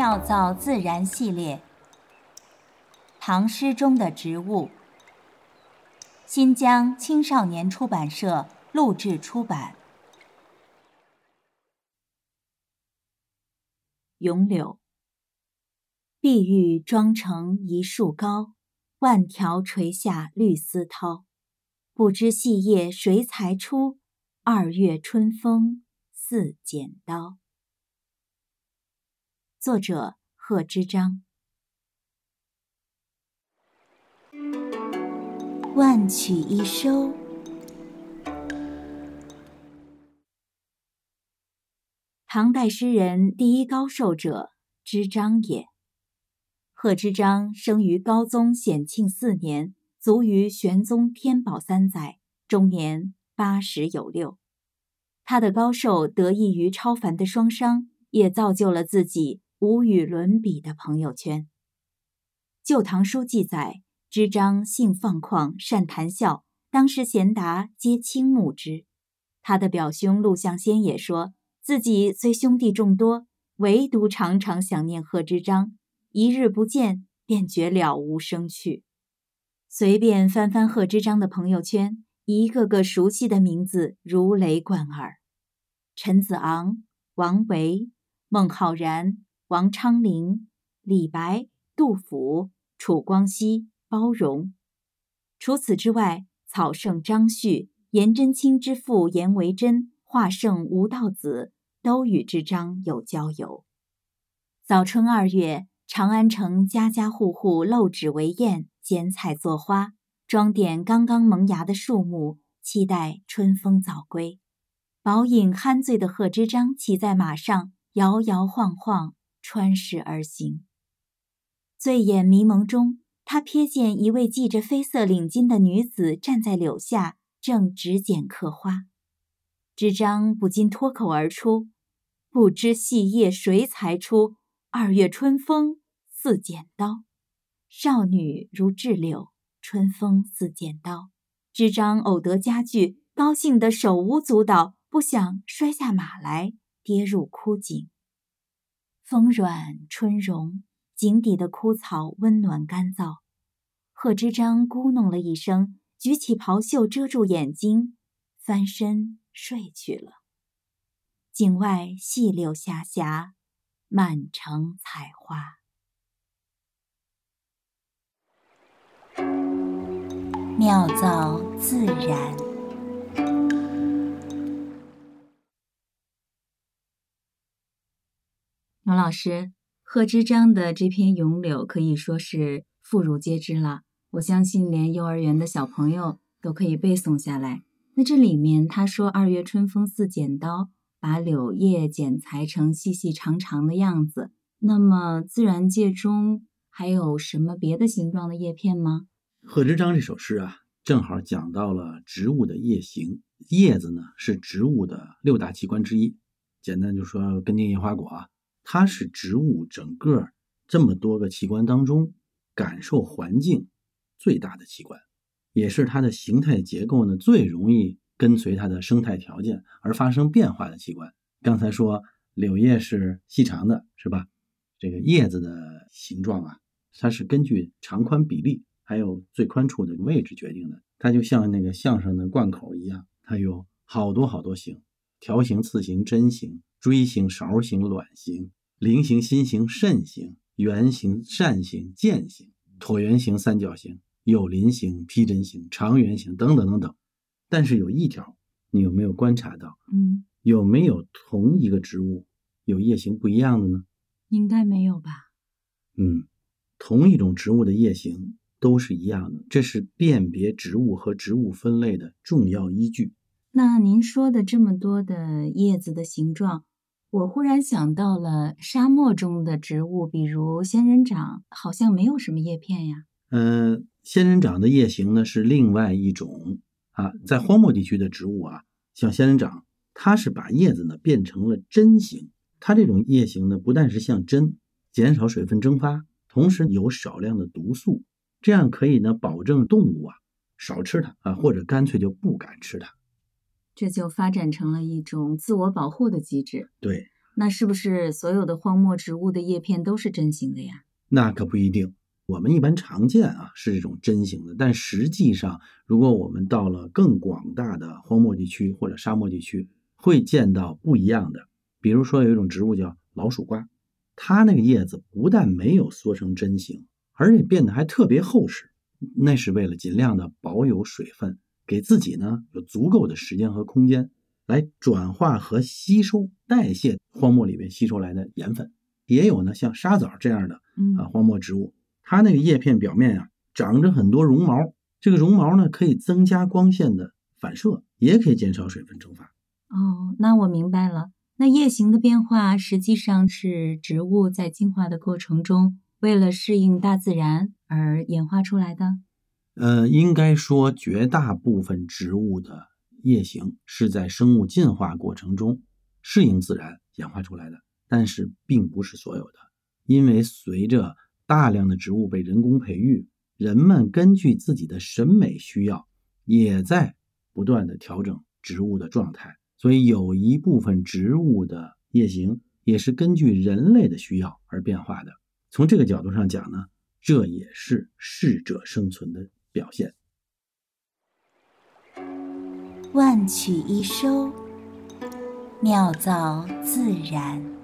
妙造自然系列，唐诗中的植物。新疆青少年出版社录制出版。咏柳，碧玉妆成一树高，万条垂下绿丝绦。不知细叶谁裁出？二月春风似剪刀。作者贺知章。万曲一收，唐代诗人第一高寿者，知章也。贺知章生于高宗显庆四年，卒于玄宗天宝三载，终年八十有六。他的高寿得益于超凡的双商，也造就了自己。无与伦比的朋友圈，《旧唐书》记载，知章性放旷，善谈笑，当时贤达皆倾慕之。他的表兄陆象先也说自己虽兄弟众多，唯独常常想念贺知章，一日不见便觉了无生趣。随便翻翻贺知章的朋友圈，一个个熟悉的名字如雷贯耳：陈子昂、王维、孟浩然。王昌龄、李白、杜甫、楚光熙、包容。除此之外，草圣张旭、颜真卿之父颜维真、画圣吴道子都与之章有交游。早春二月，长安城家家户户漏纸为砚，剪彩作花，装点刚刚萌芽的树木，期待春风早归。饱饮酣醉的贺知章骑在马上，摇摇晃晃。穿石而行，醉眼迷蒙中，他瞥见一位系着绯色领巾的女子站在柳下，正指剪刻花。知章不禁脱口而出：“不知细叶谁裁出？二月春风似剪刀。”少女如稚柳，春风似剪刀。知章偶得佳句，高兴得手舞足蹈，不想摔下马来，跌入枯井。风软春融，井底的枯草温暖干燥。贺知章咕哝了一声，举起袍袖遮住眼睛，翻身睡去了。井外细柳霞霞，满城彩花。妙造自然。老师，贺知章的这篇咏柳可以说是妇孺皆知了，我相信连幼儿园的小朋友都可以背诵下来。那这里面他说“二月春风似剪刀”，把柳叶剪裁成细细长长的样子。那么自然界中还有什么别的形状的叶片吗？贺知章这首诗啊，正好讲到了植物的叶形。叶子呢是植物的六大器官之一，简单就说根茎叶花果啊。它是植物整个这么多个器官当中感受环境最大的器官，也是它的形态结构呢最容易跟随它的生态条件而发生变化的器官。刚才说柳叶是细长的，是吧？这个叶子的形状啊，它是根据长宽比例还有最宽处的位置决定的。它就像那个相声的贯口一样，它有好多好多形：条形、刺形、针形、锥形、勺形、卵形。菱形、心形、肾形、圆形、扇形、剑形、椭圆形、三角形、有鳞形、披针形、长圆形等等等等。但是有一条，你有没有观察到？嗯，有没有同一个植物有叶形不一样的呢？应该没有吧？嗯，同一种植物的叶形都是一样的，这是辨别植物和植物分类的重要依据。那您说的这么多的叶子的形状？我忽然想到了沙漠中的植物，比如仙人掌，好像没有什么叶片呀。嗯，仙人掌的叶形呢是另外一种啊，在荒漠地区的植物啊，像仙人掌，它是把叶子呢变成了针形。它这种叶形呢，不但是像针，减少水分蒸发，同时有少量的毒素，这样可以呢保证动物啊少吃它啊，或者干脆就不敢吃它。这就发展成了一种自我保护的机制。对，那是不是所有的荒漠植物的叶片都是针形的呀？那可不一定。我们一般常见啊是这种针形的，但实际上，如果我们到了更广大的荒漠地区或者沙漠地区，会见到不一样的。比如说有一种植物叫老鼠瓜，它那个叶子不但没有缩成针形，而且变得还特别厚实，那是为了尽量的保有水分，给自己呢有足够的时间和空间来转化和吸收代谢荒漠里面吸收来的盐分。也有呢像沙枣这样的啊荒漠植物。它那个叶片表面啊，长着很多绒毛，这个绒毛呢可以增加光线的反射，也可以减少水分蒸发。哦，那我明白了。那叶形的变化实际上是植物在进化的过程中，为了适应大自然而演化出来的。呃，应该说绝大部分植物的叶形是在生物进化过程中适应自然演化出来的，但是并不是所有的，因为随着大量的植物被人工培育，人们根据自己的审美需要，也在不断的调整植物的状态。所以有一部分植物的叶形也是根据人类的需要而变化的。从这个角度上讲呢，这也是适者生存的表现。万曲一收，妙造自然。